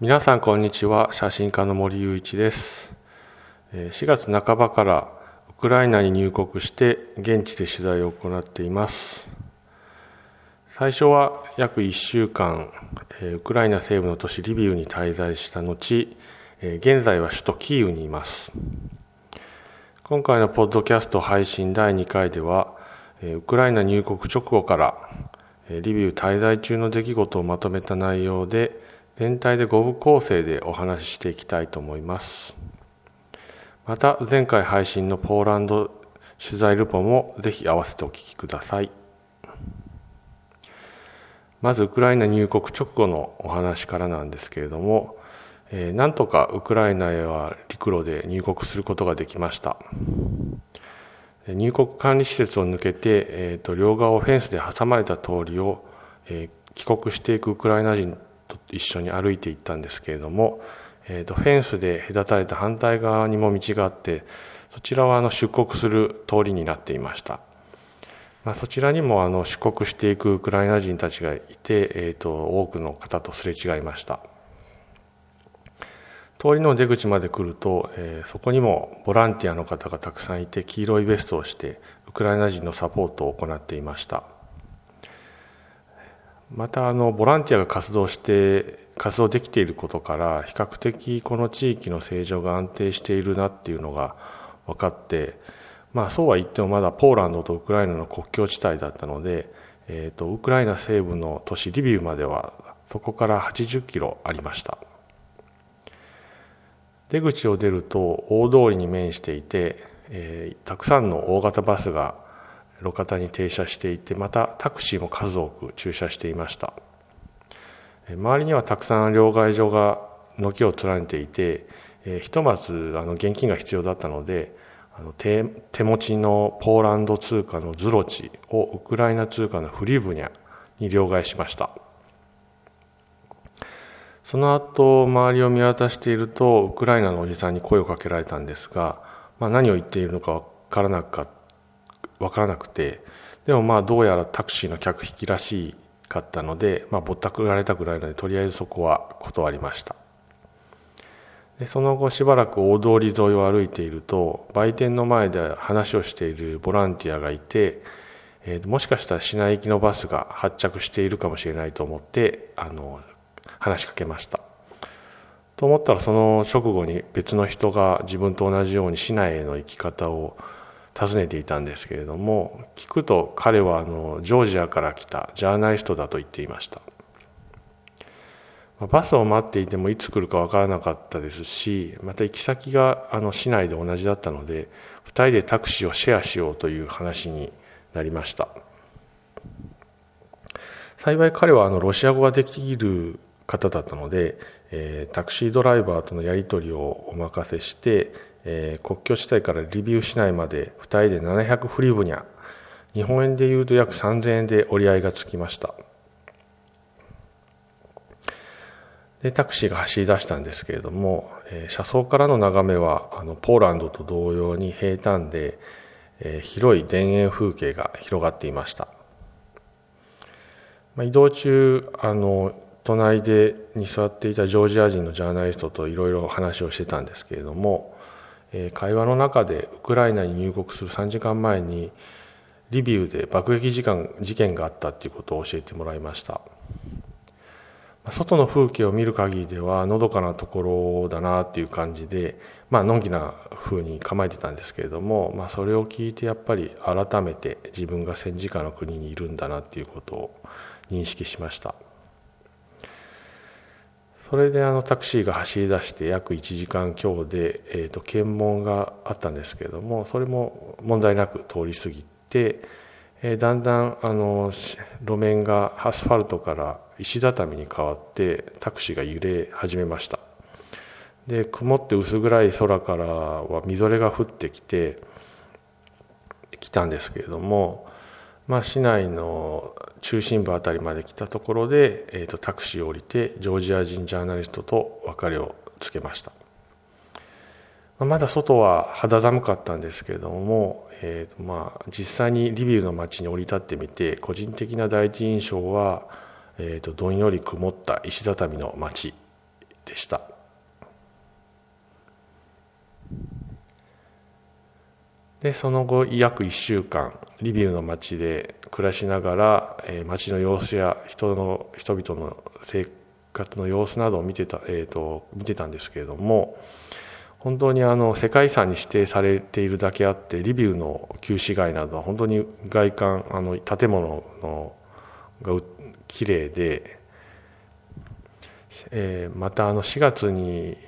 皆さんこんにちは。写真家の森雄一です。4月半ばからウクライナに入国して現地で取材を行っています。最初は約1週間ウクライナ西部の都市リビウに滞在した後現在は首都キーウにいます。今回のポッドキャスト配信第2回ではウクライナ入国直後からリビウ滞在中の出来事をまとめた内容で全体で5部構成でお話ししていきたいと思います。また前回配信のポーランド取材ルポもぜひ合わせてお聞きください。まずウクライナ入国直後のお話からなんですけれども、えー、なんとかウクライナへは陸路で入国することができました。入国管理施設を抜けて、えーと、両側をフェンスで挟まれた通りを、えー、帰国していくウクライナ人と一緒に歩いていったんですけれども、えーと、フェンスで隔たれた反対側にも道があってそちらはあの出国する通りになっていました、まあ、そちらにもあの出国していくウクライナ人たちがいて、えーと、多くの方とすれ違いました。通りの出口まで来ると、えー、そこにもボランティアの方がたくさんいて黄色いベストをしてウクライナ人のサポートを行っていました。またあのボランティアが活動して活動できていることから比較的この地域の政情が安定しているなっていうのが分かってまあそうは言ってもまだポーランドとウクライナの国境地帯だったので、えーと、ウクライナ西部の都市リビウまではそこから80キロありました。出口を出ると大通りに面していて、えー、たくさんの大型バスが路肩に停車していてまたタクシーも数多く駐車していました。周りにはたくさん両替所が軒を連ねていてひとまずあの現金が必要だったのであの手持ちのポーランド通貨のズロチをウクライナ通貨のフリブニャに両替しました。その後周りを見渡しているとウクライナのおじさんに声をかけられたんですが、まあ、何を言っているのか分からなかっ分からなくて。でもまあどうやらタクシーの客引きらしかったので、まあ、ぼったくられたぐらいのでとりあえずそこは断りました。でその後しばらく大通り沿いを歩いていると売店の前で話をしているボランティアがいて、えー、もしかしたら市内行きのバスが発着しているかもしれないと思ってあの話しかけました。と思ったらその直後に別の人が自分と同じように市内への行き方を尋ねていたんですけれども聞くと彼はあのジョージアから来たジャーナリストだと言っていました。バスを待っていてもいつ来るか分からなかったですしまた行き先があの市内で同じだったので2人でタクシーをシェアしようという話になりました。幸い彼はあのロシア語ができる方だったので、えー、タクシードライバーとのやり取りをお任せしてえー、国境地帯からリビウ市内まで2人で700フリブニャ。日本円でいうと約3000円で折り合いがつきました。でタクシーが走り出したんですけれども、えー、車窓からの眺めはあのポーランドと同様に平坦で、えー、広い田園風景が広がっていました、まあ、移動中あの隣でに座っていたジョージア人のジャーナリストといろいろ話をしてたんですけれども会話の中でウクライナに入国する3時間前にリビウで爆撃事件事件があったということを教えてもらいました。外の風景を見る限りではのどかなところだなっていう感じでまあのんきな風に構えてたんですけれども、まあ、それを聞いてやっぱり改めて自分が戦時下の国にいるんだなっていうことを認識しました。それであのタクシーが走り出して約1時間強で、えー、と検問があったんですけれどもそれも問題なく通り過ぎて、えー、だんだんあの路面がアスファルトから石畳に変わってタクシーが揺れ始めました。で曇って薄暗い空からはみぞれが降ってきてきたんですけれどもまあ、市内の中心部あたりまで来たところで、えーと、タクシーを降りてジョージア人ジャーナリストと別れをつけました、まあ、まだ外は肌寒かったんですけれども、えーとまあ、実際にリビウの街に降り立ってみて個人的な第一印象は、えーと、どんより曇った石畳の街ででした。でその後約1週間リビウの町で暮らしながら、えー、町の様子や人の人々の生活の様子などを見てた,、えーと、見てたんですけれども本当にあの世界遺産に指定されているだけあってリビウの旧市街などは本当に外観あの建物のが綺麗で、えー、またあの4月に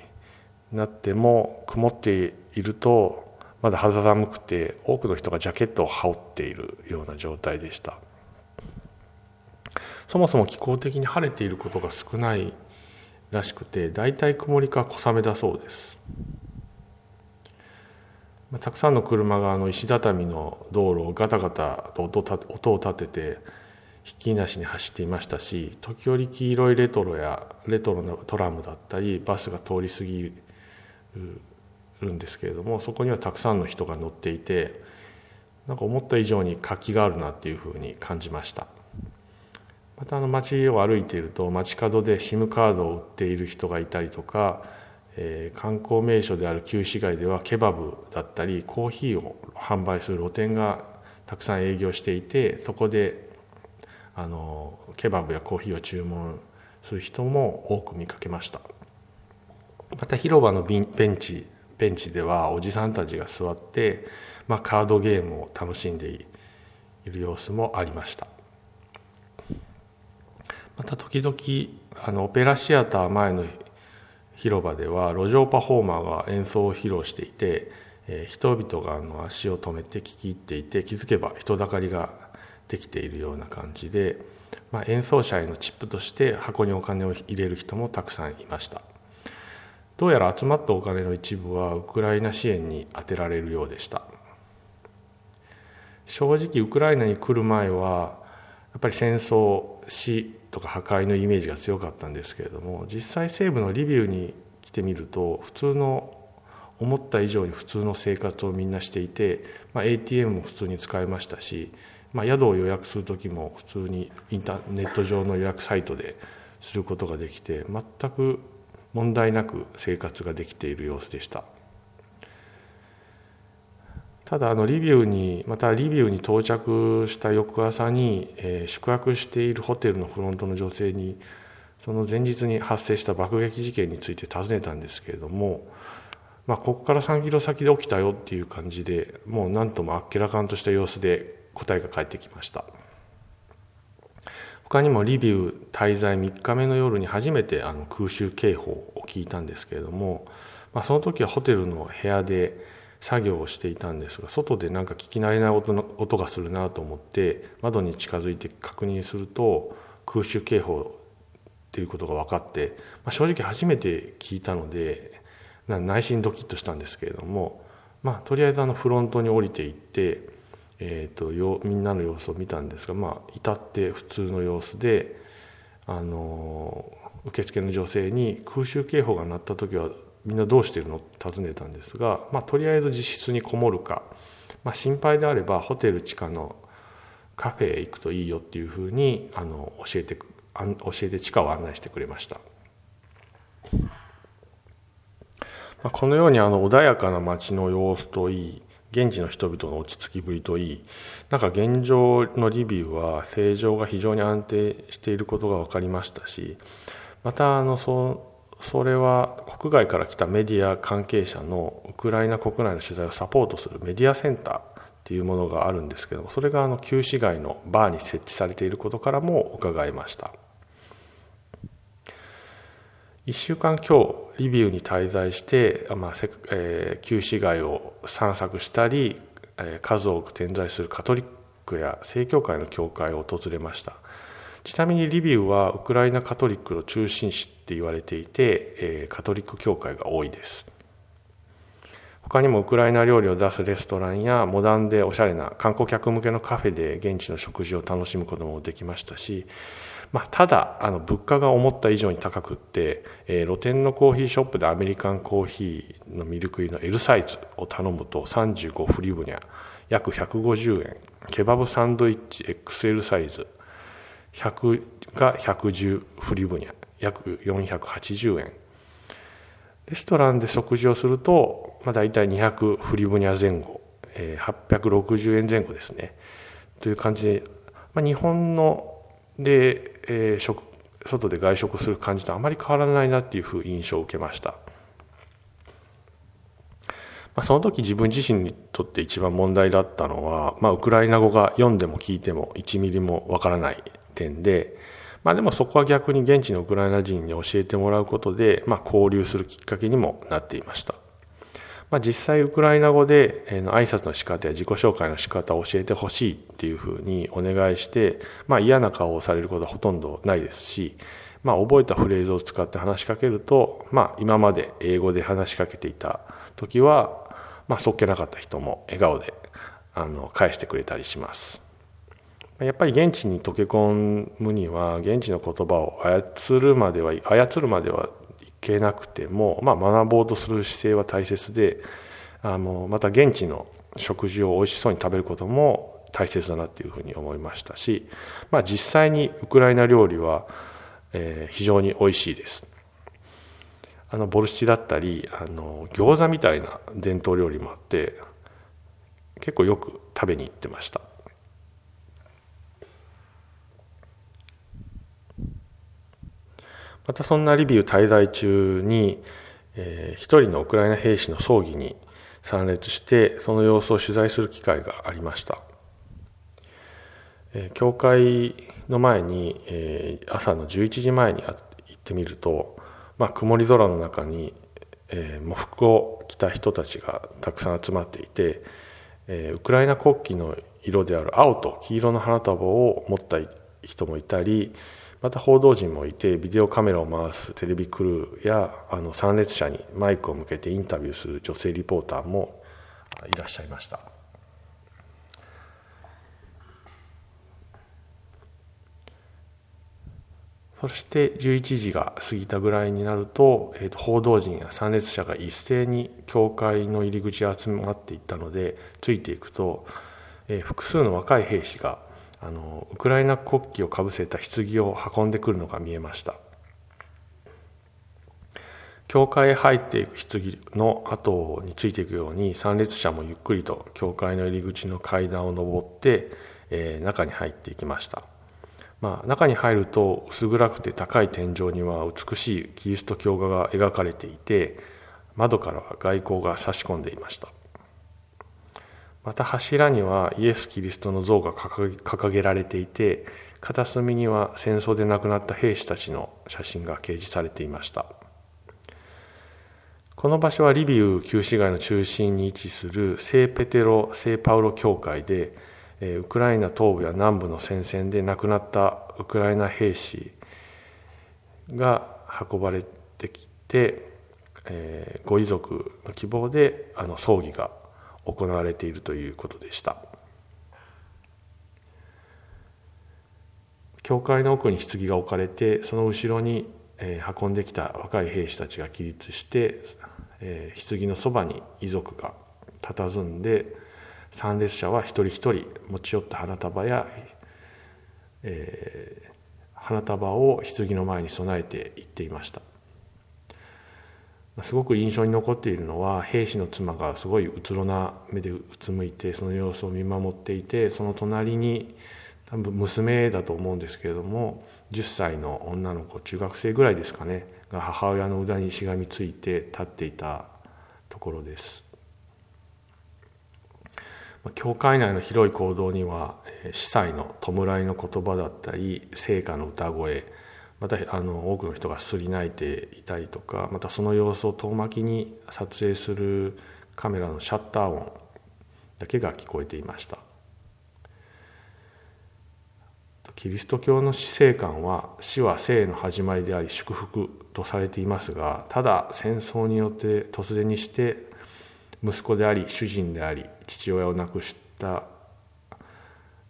なっても曇っているとまだ肌寒くて多くの人がジャケットを羽織っているような状態でした。そもそも気候的に晴れていることが少ないらしくて大体曇りか小雨だそうです。たくさんの車があの石畳の道路をガタガタと音を立ててひっきりなしに走っていましたし時折黄色いレトロやレトロなトラムだったりバスが通り過ぎるるんですけれどもそこにはたくさんの人が乗っていてなんか思った以上に活気があるなっていうふうに感じました。またあの街を歩いていると街角で SIM カードを売っている人がいたりとか、えー、観光名所である旧市街ではケバブだったりコーヒーを販売する露店がたくさん営業していてそこであのケバブやコーヒーを注文する人も多く見かけました。また広場のベンチベンチではおじさんたちが座って、まあ、カードゲームを楽しんでいる様子もありました。また時々あのオペラシアター前の広場では路上パフォーマーが演奏を披露していて、えー、人々があの足を止めて聴き入っていて気づけば人だかりができているような感じで、まあ、演奏者へのチップとして箱にお金を入れる人もたくさんいました。どうやら集まったお金の一部はウクライナ支援に充てられるようでした。正直ウクライナに来る前はやっぱり戦争死とか破壊のイメージが強かったんですけれども実際西部のリビウに来てみると普通の思った以上に普通の生活をみんなしていて、まあ、ATM も普通に使えましたし、まあ、宿を予約する時も普通にインターネット上の予約サイトですることができて全く問題なく生活ができている様子でしたただあのリビウにまたリビウに到着した翌朝に、えー、宿泊しているホテルのフロントの女性にその前日に発生した爆撃事件について尋ねたんですけれども、まあ、ここから3キロ先で起きたよっていう感じでもう何ともあっけらかんとした様子で答えが返ってきました。他にもリビウ滞在3日目の夜に初めてあの空襲警報を聞いたんですけれども、まあ、その時はホテルの部屋で作業をしていたんですが外でなんか聞き慣れない音の音がするなと思って窓に近づいて確認すると空襲警報っていうことが分かって、まあ、正直初めて聞いたので内心ドキッとしたんですけれども、まあ、とりあえずあのフロントに降りていってえーと、よみんなの様子を見たんですが、まあ、至って普通の様子であの受付の女性に空襲警報が鳴った時はみんなどうしてるのって尋ねたんですが、まあ、とりあえず自室にこもるか、まあ、心配であればホテル地下のカフェへ行くといいよっていうふうにあの教えて教えて地下を案内してくれました。まあ、このようにあの穏やかな街の様子といい現地の人々の落ち着きぶりといいなんか現状のリビウは政情が非常に安定していることが分かりましたしまたあのそそれは国外から来たメディア関係者のウクライナ国内の取材をサポートするメディアセンターっていうものがあるんですけどもそれがあの旧市街のバーに設置されていることからも伺いました。1週間今日リビウに滞在して、まあえー、旧市街を散策したり、えー、数多く点在するカトリックや正教会の教会を訪れました。ちなみにリビウはウクライナカトリックの中心地って言われていて、えー、カトリック教会が多いです。他にもウクライナ料理を出すレストランやモダンでおしゃれな観光客向けのカフェで現地の食事を楽しむこともできましたしまあ、ただあの物価が思った以上に高くって、えー、露店のコーヒーショップでアメリカンコーヒーのミルク入りの L サイズを頼むと35フリブニャ約150円。ケバブサンドイッチ XL サイズ。100が110フリブニャ約480円。レストランで食事をすると、まあ、大体200フリブニャ前後、えー、860円前後ですね。という感じで、まあ、日本ので、えー、食外で外食する感じとあまり変わらないなっていうふう印象を受けました、まあ、その時自分自身にとって一番問題だったのは、まあ、ウクライナ語が読んでも聞いても1ミリもわからない点で、まあ、でもそこは逆に現地のウクライナ人に教えてもらうことで、まあ、交流するきっかけにもなっていました。まあ、実際ウクライナ語で、えー、挨拶の仕方や自己紹介の仕方を教えてほしいっていうふうにお願いして、まあ、嫌な顔をされることはほとんどないですし、まあ、覚えたフレーズを使って話しかけると、まあ、今まで英語で話しかけていた時は、まあ、そっけなかった人も笑顔であの返してくれたりします。やっぱり現地に溶け込むには現地の言葉を操るまでは操るまではけなくても、まあ、学ぼうとする姿勢は大切であのまた現地の食事を美味しそうに食べることも大切だなっていうふうに思いましたし、まあ、実際にウクライナ料理は、えー、非常に美味しいです。あのボルシチだったりあの餃子みたいな伝統料理もあって結構よく食べに行ってました。またそんなリビウ滞在中に、えー、一人のウクライナ兵士の葬儀に参列してその様子を取材する機会がありました、えー、教会の前に、えー、朝の11時前に行ってみると、まあ、曇り空の中に、えー、喪服を着た人たちがたくさん集まっていて、えー、ウクライナ国旗の色である青と黄色の花束を持った人もいたりまた報道陣もいてビデオカメラを回すテレビクルーやあの参列者にマイクを向けてインタビューする女性リポーターもいらっしゃいました。そして11時が過ぎたぐらいになると,、えー、と報道陣や参列者が一斉に教会の入り口に集まっていったのでついていくと、えー、複数の若い兵士があのウクライナ国旗をかぶせた棺を運んでくるのが見えました。教会へ入っていく棺の後についていくように参列者もゆっくりと教会の入り口の階段を上って、えー、中に入っていきました、まあ、中に入ると薄暗くて高い天井には美しいキリスト教画が描かれていて窓からは外光が差し込んでいました。また柱にはイエス・キリストの像が掲げられていて片隅には戦争で亡くなった兵士たちの写真が掲示されていました。この場所はリビウ旧市街の中心に位置する聖ペテロ・聖パウロ教会でウクライナ東部や南部の戦線で亡くなったウクライナ兵士が運ばれてきて、えご遺族の希望であの葬儀が行われているということでした。教会の奥に棺が置かれてその後ろに運んできた若い兵士たちが起立して棺のそばに遺族が佇んで参列者は一人一人持ち寄った花束や、えー、花束を棺の前に備えていっていました。すごく印象に残っているのは兵士の妻がすごいうつろな目でうつむいてその様子を見守っていてその隣に多分娘だと思うんですけれども10歳の女の子中学生ぐらいですかねが母親の腕にしがみついて立っていたところです。教会内の広い行動には司祭の弔いの言葉だったり聖歌の歌声またあの多くの人がすり泣いていたりとかまたその様子を遠巻きに撮影するカメラのシャッター音だけが聞こえていました。キリスト教の死生観は死は生の始まりであり祝福とされていますがただ戦争によって突然にして息子であり主人であり父親を亡くした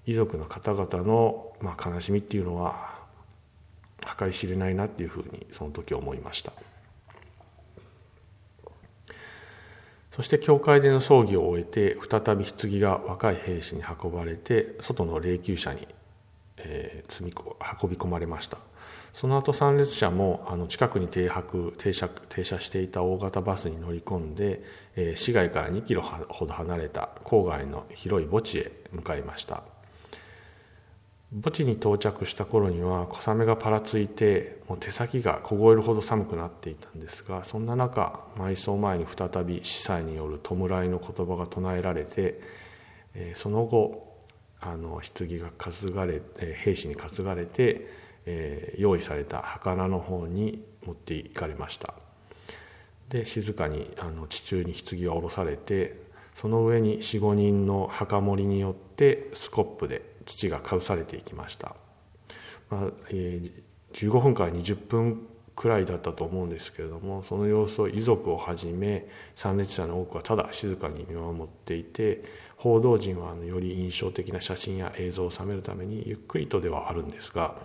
遺族の方々の、まあ、悲しみっていうのは計り知れないなっていうふうにその時思いました。そして教会での葬儀を終えて再び棺が若い兵士に運ばれて外の霊柩車に、えー、積み運び込まれました。その後参列者もあの近くに停泊停車停車していた大型バスに乗り込んで、えー、市街から2キロほど離れた郊外の広い墓地へ向かいました。墓地に到着した頃には小雨がぱらついてもう手先が凍えるほど寒くなっていたんですがそんな中埋葬前に再び司祭による弔いの言葉が唱えられて、えその後あの棺が担がれ、え兵士に担がれて、え用意された墓の方に持っていかれました。で静かにあの地中に棺が下ろされてその上に45人の墓守によってスコップで土がかぶされていきました、まあえー、15分から20分くらいだったと思うんですけれどもその様子を遺族をはじめ参列者の多くはただ静かに見守っていて報道陣はあのより印象的な写真や映像を収めるためにゆっくりとではあるんですが、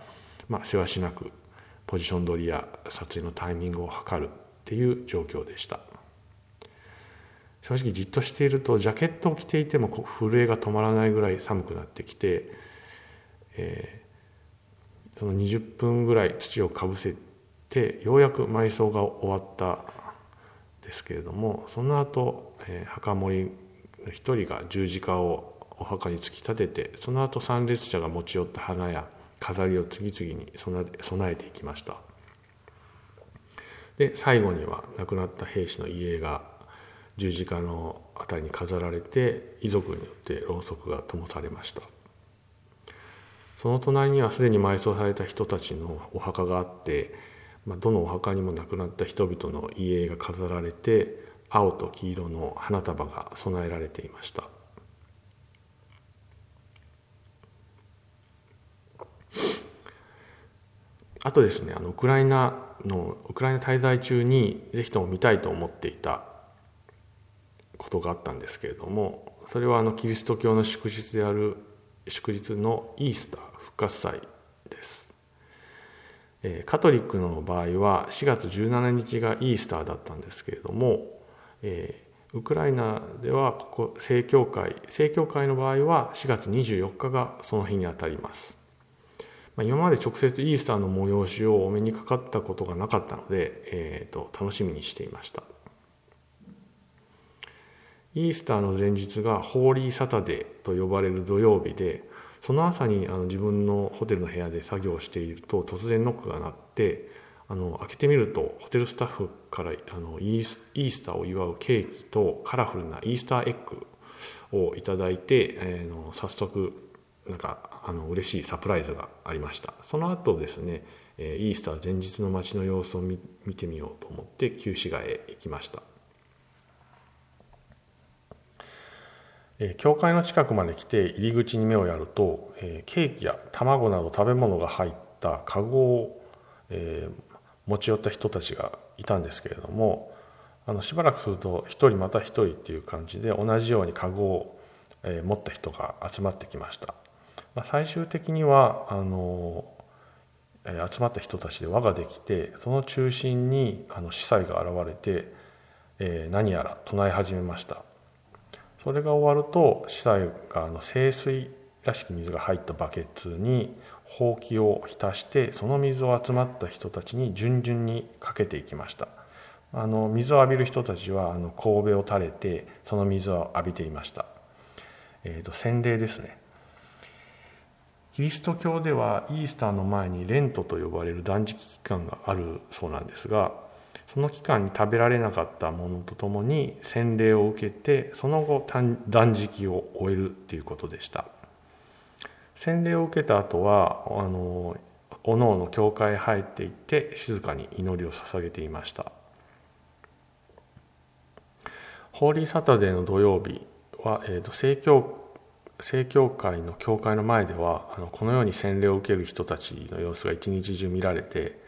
まあ、せわしなくポジション取りや撮影のタイミングを測るっていう状況でした。正直じっとしているとジャケットを着ていても震えが止まらないぐらい寒くなってきて、えー、その20分ぐらい土をかぶせてようやく埋葬が終わったですけれどもその後、えー、墓守の一人が十字架をお墓に突き立ててその後参列者が持ち寄った花や飾りを次々に備えていきました。で最後には亡くなった兵士の遺影が十字架の辺りに飾られて遺族によってろうそくが灯されました。その隣にはすでに埋葬された人たちのお墓があって、まあ、どのお墓にも亡くなった人々の遺影が飾られて青と黄色の花束が備えられていました。あとですねあのウクライナのウクライナ滞在中にぜひとも見たいと思っていたことがあったんですけれどもそれはあのキリスト教の祝日である祝日のイースター復活祭です、えカトリックの場合は4月17日がイースターだったんですけれども、えー、ウクライナではここ正教会正教会の場合は4月24日がその日にあたります。まあ、今まで直接イースターの催しをお目にかかったことがなかったので、えーと楽しみにしていました。イースターの前日がホーリーサタデーと呼ばれる土曜日でその朝にあの自分のホテルの部屋で作業していると突然ノックが鳴ってあの開けてみるとホテルスタッフからあのイースイースターを祝うケーキとカラフルなイースターエッグをいただいて、えー、の早速なんかあの嬉しいサプライズがありました。その後ですねイースター前日の街の様子を見てみようと思って旧市街へ行きました。え教会の近くまで来て入り口に目をやるとえケーキや卵など食べ物が入ったカゴをえ持ち寄った人たちがいたんですけれどもあのしばらくすると1人また1人っていう感じで同じようにカゴをえ持った人が集まってきました、まあ、最終的にはあの集まった人たちで輪ができてその中心にあの司祭が現れて、え何やら唱え始めました。それが終わると司祭がの清水らしき水が入ったバケツにほうきを浸してその水を集まった人たちに順々にかけていきました。あの水を浴びる人たちはあの神戸を垂れてその水を浴びていました、えーと、洗礼ですね。キリスト教ではイースターの前にレントと呼ばれる断食期間があるそうなんですがその期間に食べられなかったものとともに洗礼を受けてその後断食を終えるっていうことでした。洗礼を受けた後はあのおのおの教会へ入っていって静かに祈りを捧げていました。ホーリーサタデーの土曜日は、えーと、正教正教会の教会の前ではあのこのように洗礼を受ける人たちの様子が一日中見られて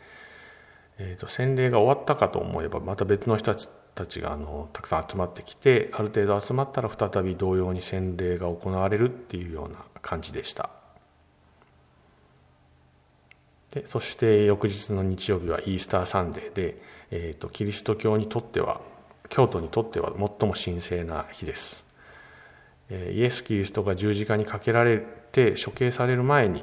えーと、洗礼が終わったかと思えばまた別の人たちがあのたくさん集まってきてある程度集まったら再び同様に洗礼が行われるっていうような感じでした。でそして翌日の日曜日はイースターサンデーで、えーと、キリスト教にとっては京都にとっては最も神聖な日です、え、イエス・キリストが十字架にかけられて処刑される前に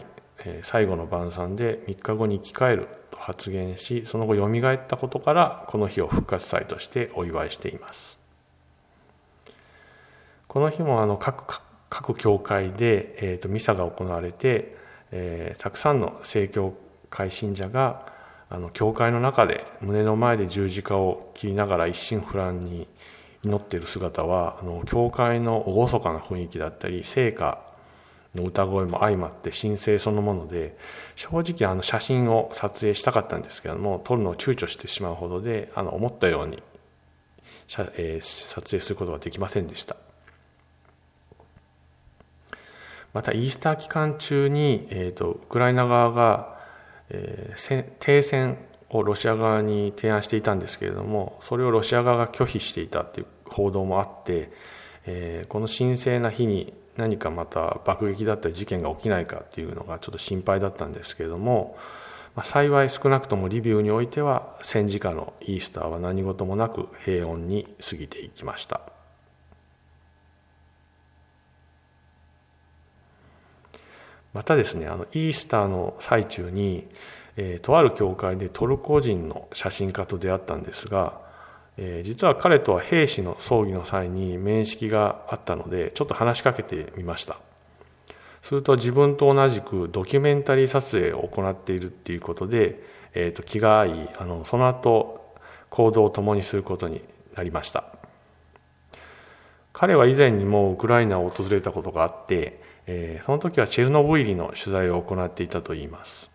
最後の晩餐で3日後に生き返ると発言しその後よみがえったことからこの日を復活祭としてお祝いしています。この日もあの各各教会で、えーと、ミサが行われて、えー、たくさんの正教会信者があの教会の中で胸の前で十字架を切りながら一心不乱に祈っている姿はあの教会の厳かな雰囲気だったり聖歌の歌声も相まって神聖そのもので正直あの写真を撮影したかったんですけども撮るのを躊躇してしまうほどであの思ったように、えー、撮影することができませんでした。またイースター期間中に、えーと、ウクライナ側が、えー、停戦をロシア側に提案していたんですけれどもそれをロシア側が拒否していたという報道もあって、えー、この神聖な日に何かまた爆撃だったり事件が起きないかっていうのがちょっと心配だったんですけれども、まあ、幸い少なくともリビウにおいては戦時下のイースターは何事もなく平穏に過ぎていきました。またですねあのイースターの最中に、えー、とある教会でトルコ人の写真家と出会ったんですがえー、実は彼とは兵士の葬儀の際に面識があったのでちょっと話しかけてみました。すると自分と同じくドキュメンタリー撮影を行っているっていうことで、えー、と気が合いあのその後行動を共にすることになりました。彼は以前にもウクライナを訪れたことがあって、えー、その時はチェルノブイリの取材を行っていたといいます。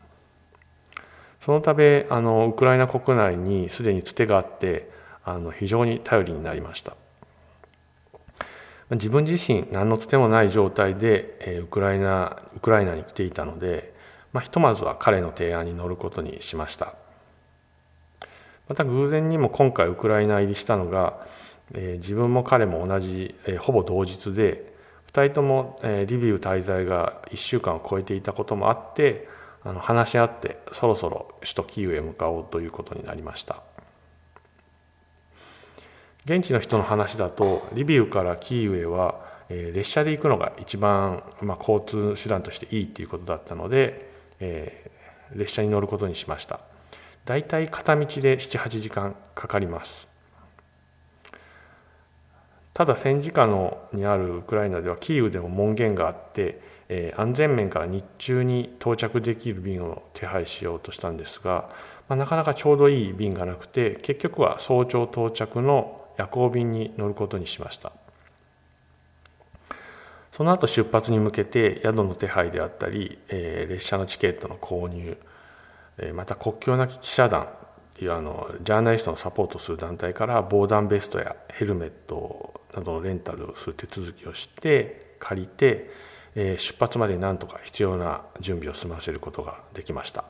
そのためあのウクライナ国内にすでにつてがあってあの非常に頼りになりました。自分自身何のつてもない状態で、えウクライナウクライナに来ていたので、まあ、ひとまずは彼の提案に乗ることにしました。また偶然にも今回ウクライナ入りしたのが、え、自分も彼も同じ、え、ほぼ同日で2人とも、え、リビウ滞在が1週間を超えていたこともあってあの話し合ってそろそろ首都キーウへ向かおうということになりました。現地の人の話だとリビウからキーウへは、えー、列車で行くのが一番、まあ、交通手段としていいっていうことだったので、えー、列車に乗ることにしました。だいたい片道で78時間かかります。ただ戦時下のにあるウクライナではキーウでも門限があって、えー、安全面から日中に到着できる便を手配しようとしたんですが、まあ、なかなかちょうどいい便がなくて結局は早朝到着の夜行便に乗ることにしました。その後出発に向けて宿の手配であったり、えー、列車のチケットの購入、えー、また国境なき記者団っていうあのジャーナリストのサポートする団体から防弾ベストやヘルメットなどのレンタルをする手続きをして借りて、えー、出発までなんとか必要な準備を済ませることができました。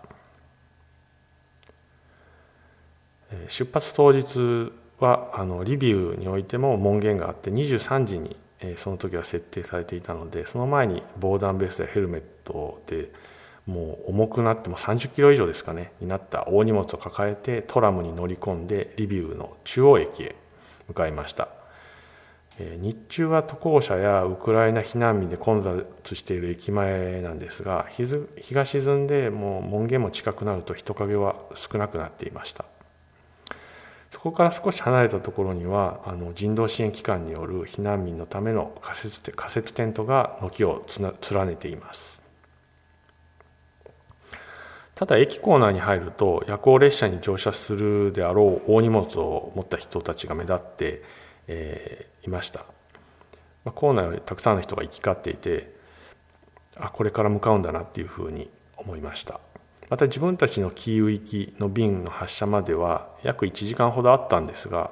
出発当日はあのリビウにおいても門限があって23時に、えー、その時は設定されていたのでその前に防弾ベストやヘルメットでもう重くなっても30キロ以上ですかねになった大荷物を抱えてトラムに乗り込んでリビウの中央駅へ向かいました、えー、日中は渡航者やウクライナ避難民で混雑している駅前なんですが日が沈んでもう門限も近くなると人影は少なくなっていました。そこから少し離れたところにはあの人道支援機関による避難民のための仮設仮設テントが軒を連ねています。ただ駅構内に入ると夜行列車に乗車するであろう大荷物を持った人たちが目立って、えー、いました、まあ、構内はたくさんの人が行き交っていてあこれから向かうんだなっていうふうに思いました。また自分たちのキーウ行きの便の発車までは約1時間ほどあったんですが、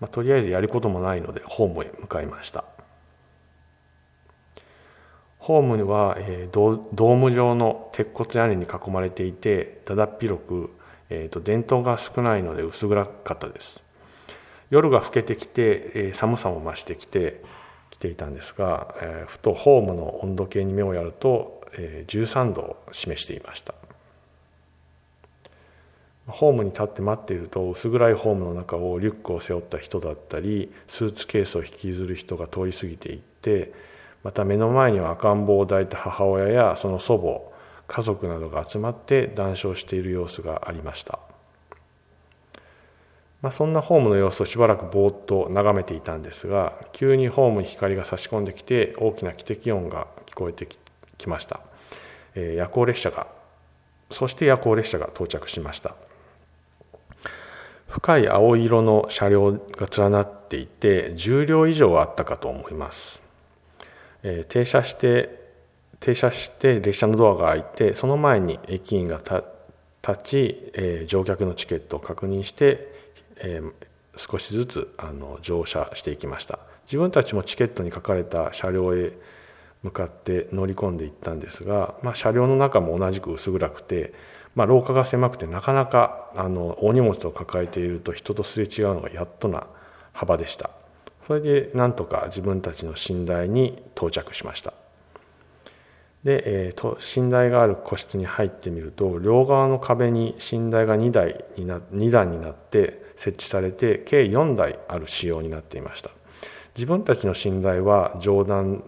まあ、とりあえずやることもないのでホームへ向かいました。ホームは、えー、ドーム状の鉄骨屋根に囲まれていてだだっ広く、えーと、電灯が少ないので薄暗かったです。夜が更けてきて、えー、寒さも増してきてきていたんですが、えー、ふとホームの温度計に目をやると、えー、13度を示していました。ホームに立って待っていると薄暗いホームの中をリュックを背負った人だったりスーツケースを引きずる人が通り過ぎていってまた目の前には赤ん坊を抱いた母親やその祖母家族などが集まって談笑している様子がありました、まあ、そんなホームの様子をしばらくぼーっと眺めていたんですが急にホームに光が差し込んできて大きな汽笛音が聞こえてきました、えー、夜行列車がそして夜行列車が到着しました。深い青色の車両が連なっていて10両以上あったかと思います、えー、停車して停車して列車のドアが開いてその前に駅員が立ち、えー、乗客のチケットを確認して、えー、少しずつあの乗車していきました。自分たちもチケットに書かれた車両へ向かって乗り込んでいったんですが、まあ、車両の中も同じく薄暗くて、まあ、廊下が狭くてなかなかあの大荷物を抱えていると人とすれ違うのがやっとな幅でした。それでなんとか自分たちの寝台に到着しました。で、えー、と寝台がある個室に入ってみると両側の壁に寝台が2台にな2段になって設置されて計4台ある仕様になっていました。自分たちの寝台は上段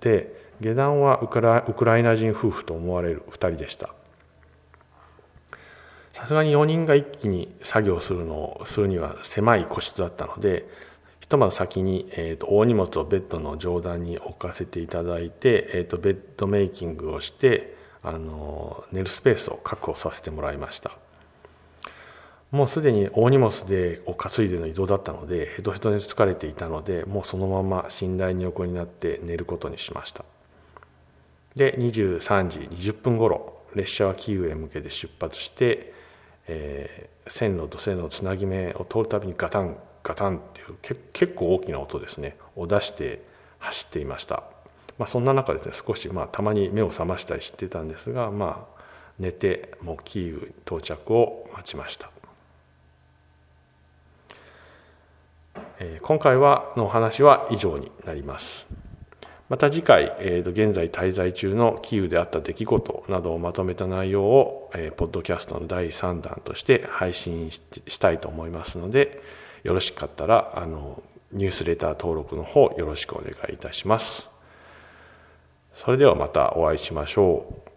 で下段はウクライナ人夫婦と思われる2人でした。さすがに4人が一気に作業するのをするには狭い個室だったのでひとまず先に、えーと、大荷物をベッドの上段に置かせていただいて、えーと、ベッドメイキングをしてあの寝るスペースを確保させてもらいました。もうすでに大荷物でを担いでの移動だったのでヘトヘトに疲れていたのでもうそのまま寝台に横になって寝ることにしました。で23時20分頃列車はキーウへ向けて出発してえー、線路と線路のつなぎ目を通るたびにガタンガタンっていう結構大きな音ですね。を出して走っていました、まあ、そんな中ですね少しまあたまに目を覚ましたりしてたんですがまあ寝てもうキーウ到着を待ちました、えー、今回はのお話は以上になります。また次回、えー、と現在滞在中のキーウであった出来事などをまとめた内容を、えー、ポッドキャストの第3弾として配信したいと思いますのでよろしかったらあのニュースレター登録の方よろしくお願いいたします。それではまたお会いしましょう。